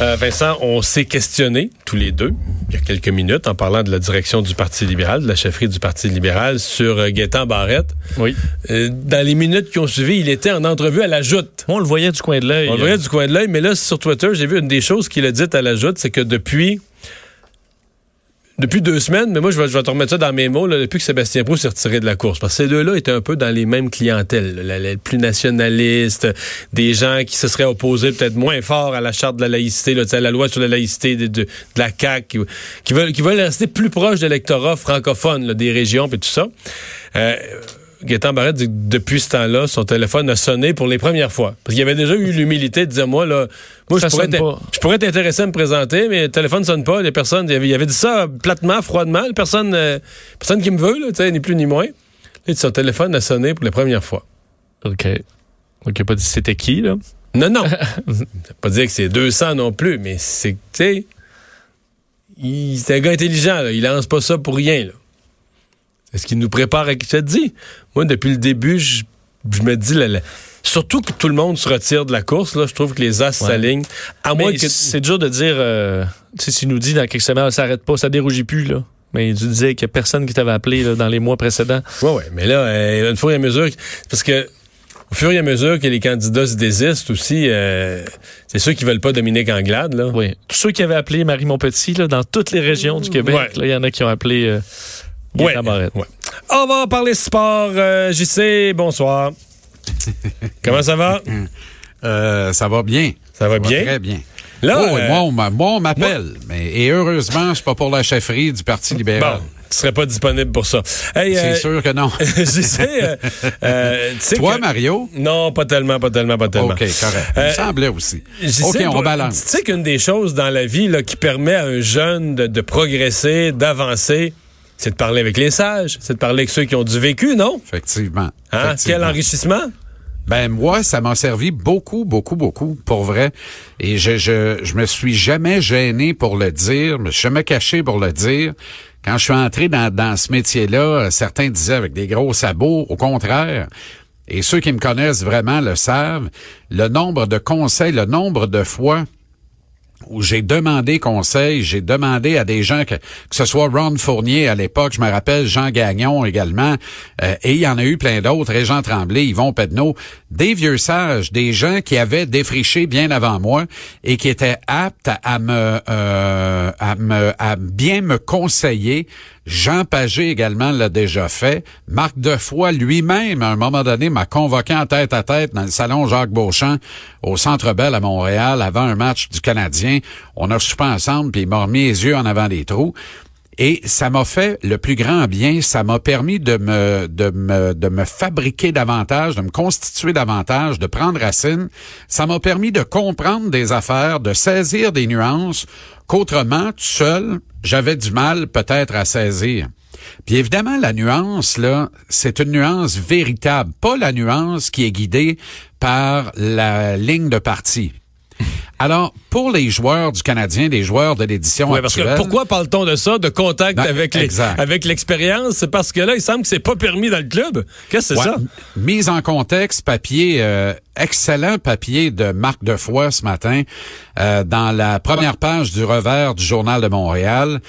Euh, Vincent, on s'est questionné tous les deux il y a quelques minutes en parlant de la direction du Parti libéral, de la chefferie du Parti libéral sur euh, Gaétan Barrette. Oui. Euh, dans les minutes qui ont suivi, il était en entrevue à la Joute. On le voyait du coin de l'œil. On le voyait du coin de l'œil, mais là sur Twitter, j'ai vu une des choses qu'il a dites à la Joute, c'est que depuis depuis deux semaines, mais moi, je vais, je vais te remettre ça dans mes mots, là, depuis que Sébastien Proust s'est retiré de la course. Parce que ces deux-là étaient un peu dans les mêmes clientèles, là, la- plus nationalistes, des gens qui se seraient opposés peut-être moins fort à la charte de la laïcité, là, à la loi sur la laïcité de, la CAQ, qui, qui veulent, qui veulent rester plus proches de l'électorat francophone, là, des régions et tout ça. Euh, Gaétan Barrette dit que depuis ce temps-là, son téléphone a sonné pour les premières fois. Parce qu'il avait déjà eu l'humilité de dire, moi, là, moi, je pourrais, pas. je pourrais t'intéresser à me présenter, mais le téléphone sonne pas. Les personnes, il avait, il avait dit ça platement, froidement. Personne, euh, personne qui me veut, là, tu sais, ni plus ni moins. Dit, son téléphone a sonné pour la première fois. OK. Donc, il n'a pas dit c'était qui, là? Non, non. Pas dire que c'est 200 non plus, mais c'est, tu sais, il- c'est un gars intelligent, là. Il lance pas ça pour rien, là. C'est ce qu'il nous prépare à qui te dis. Moi, depuis le début, je, je me dis, là, là, surtout que tout le monde se retire de la course, là, je trouve que les as Ouais. s'alignent. À moins que. c'est dur de dire, euh, tu sais, s'il nous dit dans quelques semaines, ça s'arrête pas, ça dérougit plus, là. Mais tu disais qu'il n'y a personne qui t'avait appelé là, dans les mois précédents. Oui, oui, mais là, euh, une fois et à mesure, parce que au fur et à mesure que les candidats se désistent aussi, euh, c'est ceux qui veulent pas Dominique Anglade, là. Oui. Tous ceux qui avaient appelé Marie Montpetit, là, dans toutes les régions du Québec, Ouais. il y en a qui ont appelé euh, Ouais. On va parler sport. Euh, JC, bonsoir. Comment ça va? Euh, ça va bien. Ça va bien? Très bien. Là, oh, euh, moi, on m'a- moi, on m'appelle. Mais, et heureusement, c'est pas pour la chefferie du Parti libéral. Bon, tu serais pas disponible pour ça. Hey, C'est euh, sûr que non. JC, euh, euh, sais Toi, que- Mario? Non, pas tellement, pas tellement, pas tellement. OK, correct. Il Euh, me semblait aussi. Je OK, sais on balance. Tu sais qu'une des choses dans la vie là, qui permet à un jeune de, de progresser, d'avancer, c'est de parler avec les sages, c'est de parler avec ceux qui ont du vécu, non? Effectivement. Hein? Effectivement. Quel enrichissement? Ben moi, ça m'a servi beaucoup, beaucoup, beaucoup, pour vrai. Et je, je, je me suis jamais gêné pour le dire, me suis jamais caché pour le dire. Quand je suis entré dans, dans ce métier-là, certains disaient avec des gros sabots, au contraire. Et ceux qui me connaissent vraiment le savent. Le nombre de conseils, le nombre de fois où j'ai demandé conseil, j'ai demandé à des gens que, que ce soit Ron Fournier à l'époque, je me rappelle Jean Gagnon également, euh, et il y en a eu plein d'autres, et Tremblay, Yvon Pedneau, des vieux sages, des gens qui avaient défriché bien avant moi et qui étaient aptes à, à me, euh, à me, à bien me conseiller. Jean Pagé également l'a déjà fait. Marc Defoy lui-même, à un moment donné, m'a convoqué en tête à tête dans le salon Jacques Beauchamp au Centre Bell à Montréal avant un match du Canadien. On a soupé ensemble, puis il m'a remis les yeux en avant des trous. Et ça m'a fait le plus grand bien. Ça m'a permis de me, de me, de me fabriquer davantage, de me constituer davantage, de prendre racine. Ça m'a permis de comprendre des affaires, de saisir des nuances qu'autrement, tout seul, j'avais du mal peut-être à saisir. Puis évidemment, la nuance, là, c'est une nuance véritable, pas la nuance qui est guidée par la ligne de parti. Alors, pour les joueurs du Canadien, les joueurs de l'édition Ouais, parce que actuelle... pourquoi parle-t-on de ça, de contact Non, avec les- exact. avec l'expérience? C'est parce que là, il semble que c'est pas permis dans le club. Qu'est-ce que c'est Ouais. ça? Mise en contexte, papier, euh, excellent papier de Marc Defoy ce matin euh, dans la première page du revers du Journal de Montréal.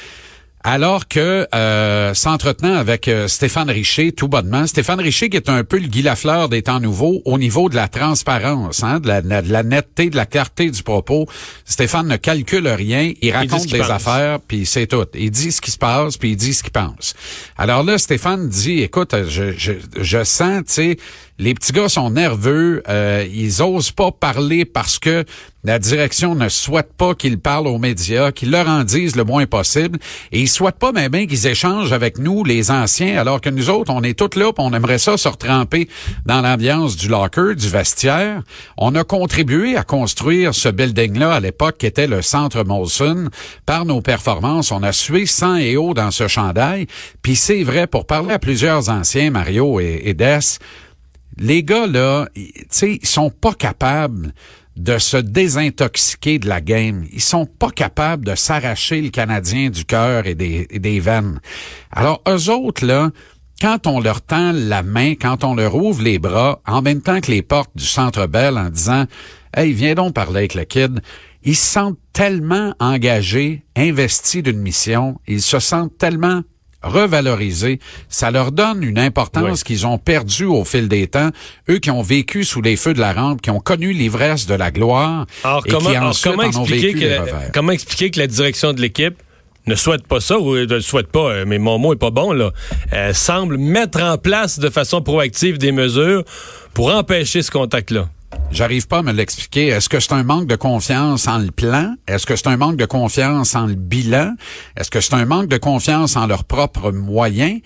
Alors que euh, s'entretenant avec euh, Stéphane Richer tout bonnement, Stéphane Richer qui est un peu le Guy Lafleur des temps nouveaux au niveau de la transparence, hein, de, la, de netteté, de la clarté du propos. Stéphane ne calcule rien, il raconte qu'il des pense. affaires, puis c'est tout. Il dit ce qui se passe, puis il dit ce qu'il pense. Alors là, Stéphane dit, écoute, je, je, je sens, tu sais, les petits gars sont nerveux, euh, ils osent pas parler parce que la direction ne souhaite pas qu'ils parlent aux médias, qu'ils leur en disent le moins possible, et ils souhaitent pas même qu'ils échangent avec nous, les anciens, alors que nous autres, on est tous là, puis on aimerait ça se retremper dans l'ambiance du locker, du vestiaire. On a contribué à construire ce building-là à l'époque qui était le centre Molson. Par nos performances, on a sué sang et eau dans ce chandail. Puis c'est vrai, pour parler à plusieurs anciens, Mario et, Des, les gars, là, tu sais, ils sont pas capables de se désintoxiquer de la game. Ils sont pas capables de s'arracher le Canadien du cœur et des, et des veines. Alors, eux autres, là, quand on leur tend la main, quand on leur ouvre les bras, en même temps que les portes du Centre Bell en disant Hey, viens donc parler avec le kid, ils se sentent tellement engagés, investis d'une mission, ils se sentent tellement revalorisés, ça leur donne une importance qu'ils ont perdue au fil des temps, eux qui ont vécu sous les feux de la rampe, qui ont connu l'ivresse de la gloire Alors, et comment, qui alors, ensuite comment en ont expliquer vécu que les la, revers. comment expliquer que la direction de l'équipe ne souhaite pas ça ou ne le souhaite pas, euh, mais mon mot est pas bon là, euh, semble mettre en place de façon proactive des mesures pour empêcher ce contact-là. J'arrive pas à me l'expliquer. Est-ce que c'est un manque de confiance en le plan? Est-ce que c'est un manque de confiance en le bilan? Est-ce que c'est un manque de confiance en leurs propres moyens?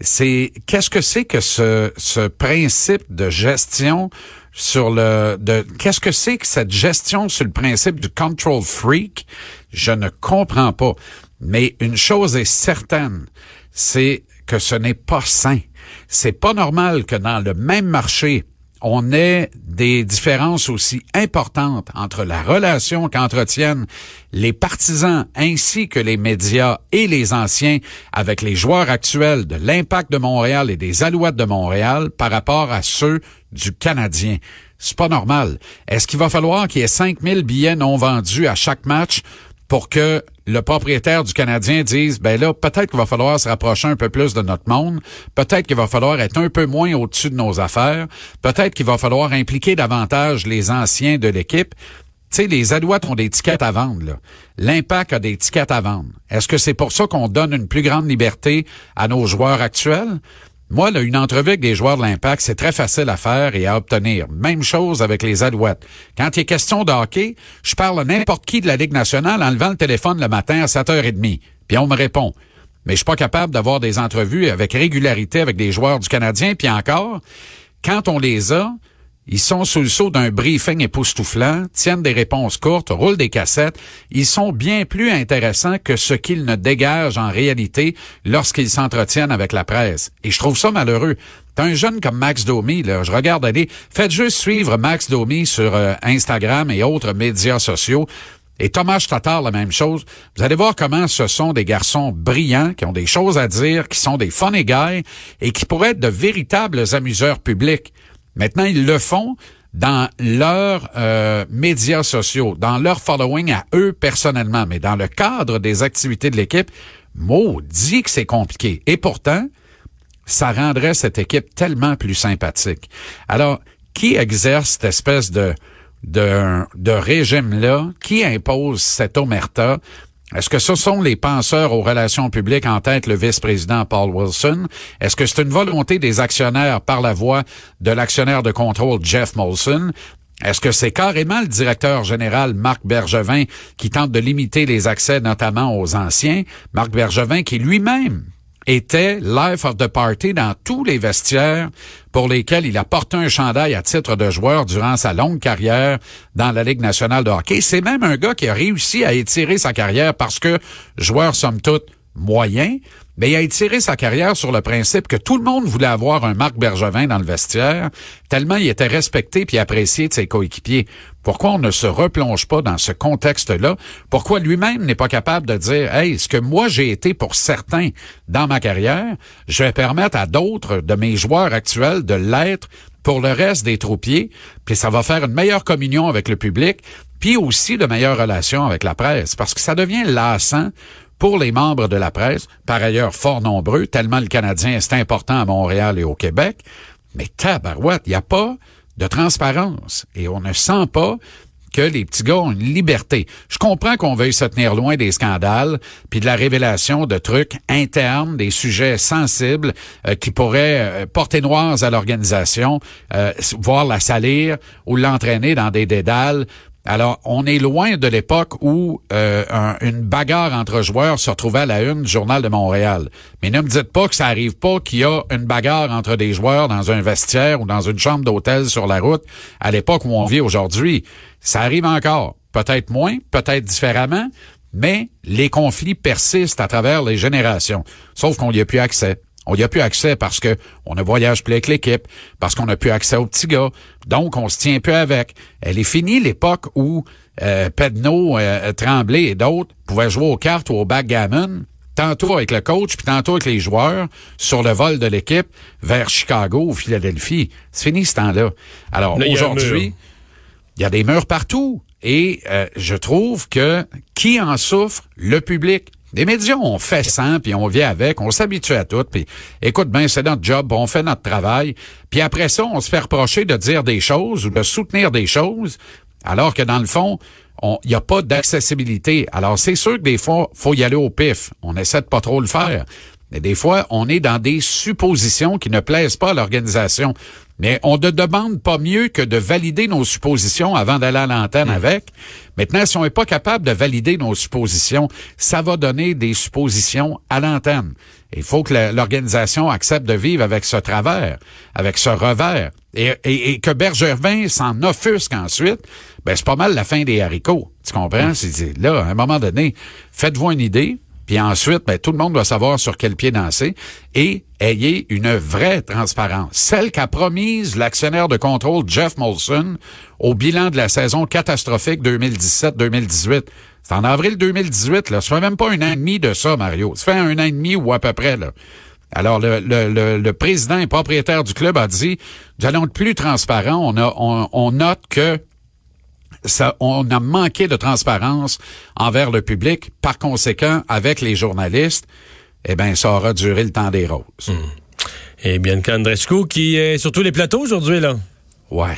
C'est qu'est-ce que c'est que ce, ce principe de gestion sur le de qu'est-ce que c'est que cette gestion sur le principe du control freak? Je ne comprends pas. Mais une chose est certaine, c'est que ce n'est pas sain. C'est pas normal que dans le même marché on ait des différences aussi importantes entre la relation qu'entretiennent les partisans ainsi que les médias et les anciens avec les joueurs actuels de l'Impact de Montréal et des Alouettes de Montréal par rapport à ceux du Canadien. C'est pas normal. Est-ce qu'il va falloir qu'il y ait 5000 billets non vendus à chaque match? Pour que le propriétaire du Canadien dise, ben là, peut-être qu'il va falloir se rapprocher un peu plus de notre monde, peut-être qu'il va falloir être un peu moins au-dessus de nos affaires, peut-être qu'il va falloir impliquer davantage les anciens de l'équipe. Tu sais, les Alouettes ont des tickets à vendre. L'Impact a des tickets à vendre. Est-ce que c'est pour ça qu'on donne une plus grande liberté à nos joueurs actuels? Moi, là, une entrevue avec des joueurs de l'Impact, c'est très facile à faire et à obtenir. Même chose avec les Alouettes. Quand il est question de hockey, je parle à n'importe qui de la Ligue nationale en levant le téléphone le matin à 7h30. Puis on me répond. Mais je suis pas capable d'avoir des entrevues avec régularité avec des joueurs du Canadien. Puis encore, quand on les a, ils sont sous le sceau d'un briefing époustouflant, tiennent des réponses courtes, roulent des cassettes. Ils sont bien plus intéressants que ce qu'ils ne dégagent en réalité lorsqu'ils s'entretiennent avec la presse. Et je trouve ça malheureux. T'as un jeune comme Max Domi, là, je regarde aller, faites juste suivre Max Domi sur euh, Instagram et autres médias sociaux. Et Thomas Tatar, la même chose. Vous allez voir comment ce sont des garçons brillants, qui ont des choses à dire, qui sont des funny guys et qui pourraient être de véritables amuseurs publics. Maintenant, ils le font dans leurs euh, médias sociaux, dans leur following à eux personnellement, mais dans le cadre des activités de l'équipe, maudit que c'est compliqué. Et pourtant, ça rendrait cette équipe tellement plus sympathique. Alors, qui exerce cette espèce de de, de régime-là? Qui impose cette omerta? Est-ce que ce sont les penseurs aux relations publiques en tête le vice-président Paul Wilson? Est-ce que c'est une volonté des actionnaires par la voix de l'actionnaire de contrôle Jeff Molson? Est-ce que c'est carrément le directeur général Marc Bergevin qui tente de limiter les accès notamment aux anciens? Marc Bergevin qui lui-même était life of the party dans tous les vestiaires pour lesquels il a porté un chandail à titre de joueur durant sa longue carrière dans la Ligue nationale de hockey. C'est même un gars qui a réussi à étirer sa carrière parce que joueur somme toute moyen, mais il a étiré sa carrière sur le principe que tout le monde voulait avoir un Marc Bergevin dans le vestiaire, tellement il était respecté puis apprécié de ses coéquipiers. Pourquoi on ne se replonge pas dans ce contexte-là? Pourquoi lui-même n'est pas capable de dire, hey, ce que moi j'ai été pour certains dans ma carrière, je vais permettre à d'autres de mes joueurs actuels de l'être pour le reste des troupiers, puis ça va faire une meilleure communion avec le public, puis aussi de meilleures relations avec la presse, parce que ça devient lassant pour les membres de la presse, par ailleurs fort nombreux, tellement le Canadien est important à Montréal et au Québec, mais tabarouette, il n'y a pas de transparence et on ne sent pas que les petits gars ont une liberté. Je comprends qu'on veuille se tenir loin des scandales, puis de la révélation de trucs internes, des sujets sensibles euh, qui pourraient euh, porter noirs à l'organisation, euh, voire la salir ou l'entraîner dans des dédales. Alors, on est loin de l'époque où euh, un- une bagarre entre joueurs se retrouvait à la une du Journal de Montréal. Mais ne me dites pas que ça arrive pas qu'il y a une bagarre entre des joueurs dans un vestiaire ou dans une chambre d'hôtel sur la route à l'époque où on vit aujourd'hui. Ça arrive encore. Peut-être moins, peut-être différemment, mais les conflits persistent à travers les générations. Sauf qu'on n'y a plus accès. On y a plus accès parce que on ne voyage plus avec l'équipe, parce qu'on n'a plus accès aux petits gars. Donc, on se tient plus avec. Elle est finie l'époque où euh, Pedno, euh, Tremblay et d'autres pouvaient jouer aux cartes ou au backgammon, tantôt avec le coach, puis tantôt avec les joueurs, sur le vol de l'équipe vers Chicago ou Philadelphie. C'est fini ce temps-là. Alors, a aujourd'hui, il y a des murs partout. Et euh, je trouve que qui en souffre? Le public. Les médias, on fait sans, puis on vient avec, on s'habitue à tout, puis écoute bien, c'est notre job, on fait notre travail. Puis après ça, on se fait reprocher de dire des choses ou de soutenir des choses, alors que dans le fond, il n'y a pas d'accessibilité. Alors c'est sûr que des fois, faut y aller au pif. On essaie de pas trop le faire. Mais des fois, on est dans des suppositions qui ne plaisent pas à l'organisation. Mais on ne demande pas mieux que de valider nos suppositions avant d'aller à l'antenne avec. Maintenant, si on n'est pas capable de valider nos suppositions, ça va donner des suppositions à l'antenne. Il faut que l'organisation accepte de vivre avec ce travers, avec ce revers. Et, et- et que Bergevin s'en offusque ensuite, ben c'est pas mal la fin des haricots. Tu comprends? C'est c'est- là, à un moment donné, faites-vous une idée, puis ensuite, ben, tout le monde doit savoir sur quel pied danser et ayez une vraie transparence. Celle qu'a promise l'actionnaire de contrôle Jeff Molson au bilan de la saison catastrophique 2017-2018. C'est en avril 2018, là. Ça fait même pas un an et demi de ça, Mario. Ça fait un an et demi ou à peu près, là. Alors, le, président et propriétaire du club a dit, nous allons être plus transparents. On, a, on note que ça, on a manqué de transparence envers le public. Par conséquent, avec les journalistes, eh ben, ça aura duré le temps des roses. Et Bianca Andreescu qui est sur tous les plateaux aujourd'hui, là. Ouais.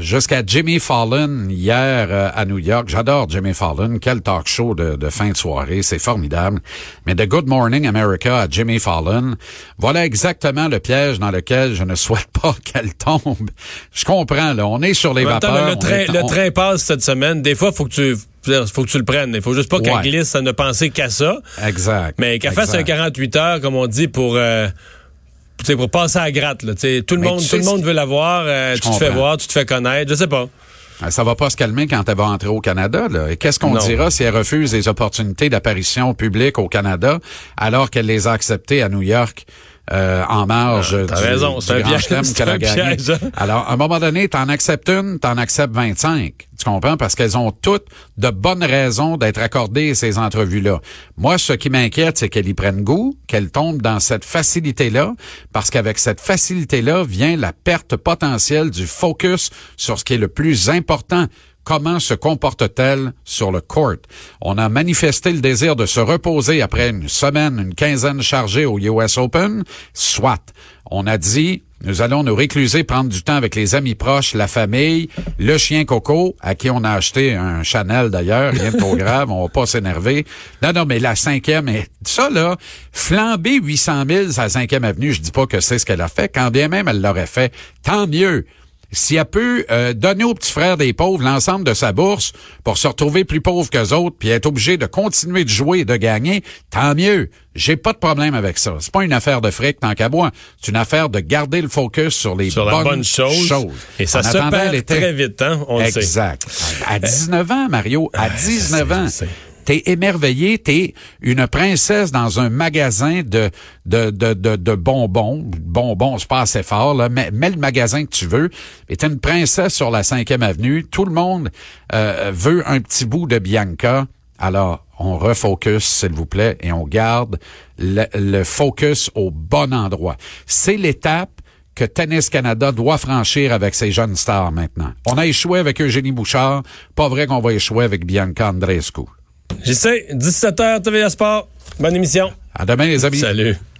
Jusqu'à Jimmy Fallon hier euh, à New York. J'adore Jimmy Fallon. Quel talk show de, de fin de soirée. C'est formidable. Mais de Good Morning America à Jimmy Fallon, voilà exactement le piège dans lequel je ne souhaite pas qu'elle tombe. Je comprends, là. On est sur les En temps, vapeurs. le, train, est- le on- train passe cette semaine. Des fois, faut que tu, faut que tu le prennes. Il faut juste pas qu'elle Ouais. glisse à ne penser qu'à ça. Exact. Mais qu'elle fasse un Exact. 48 heures, comme on dit, pour, euh, pour passer à la gratte. Là, Tu sais, tout le Mais monde, tu tout sais le ce monde veut l'avoir. euh, tu te fais voir, tu te fais connaître. Je sais pas. Ah, Ça va pas se calmer quand elle va entrer au Canada. Là. Et qu'est-ce qu'on dira si elle refuse les opportunités d'apparition publique au Canada alors qu'elle les a acceptées à New York? Euh, en marge t'as du, raison, du Grand Chelem qu'elle a un gagné. piège, hein. Alors, à un moment donné, t'en acceptes une, t'en acceptes 25. Tu comprends? Parce qu'elles ont toutes de bonnes raisons d'être accordées ces entrevues-là. Moi, ce qui m'inquiète, c'est qu'elle y prenne goût, qu'elle tombe dans cette facilité-là, parce qu'avec cette facilité-là vient la perte potentielle du focus sur ce qui est le plus important. Comment se comporte-t-elle sur le court? On a manifesté le désir de se reposer après une semaine, une quinzaine chargée au US Open. Soit. On a dit, nous allons nous récluser, prendre du temps avec les amis proches, la famille, le chien Coco, à qui on a acheté un Chanel d'ailleurs, rien de trop grave, on va pas s'énerver. Non, non, mais la cinquième, et ça là, flamber 800 000 à la cinquième avenue, je dis pas que c'est ce qu'elle a fait, quand bien même elle l'aurait fait, tant mieux. Si elle peut euh, donner aux petits frères des pauvres l'ensemble de sa bourse pour se retrouver plus pauvre qu'eux autres, puis être obligé de continuer de jouer et de gagner, tant mieux. J'ai pas de problème avec ça. C'est pas une affaire de fric tant qu'à moi. C'est une affaire de garder le focus sur les Sur la bonnes bonne chose. choses. Et ça En se perd très vite, hein? On le sait. Exact. À 19 ans, Mario, à 19 sais, ans. T'es émerveillé, t'es une princesse dans un magasin de de, de, de, bonbons. Bonbons, c'est pas assez fort, là. Mets, mets le magasin que tu veux. Et t'es une princesse sur la 5e avenue. Tout le monde euh, veut un petit bout de Bianca. Alors, on refocus, s'il vous plaît, et on garde le, le focus au bon endroit. C'est l'étape que Tennis Canada doit franchir avec ses jeunes stars maintenant. On a échoué avec Eugénie Bouchard. Pas vrai qu'on va échouer avec Bianca Andreescu. J'essaie. 17h, TVA Sport. Bonne émission. À demain, les amis. Salut.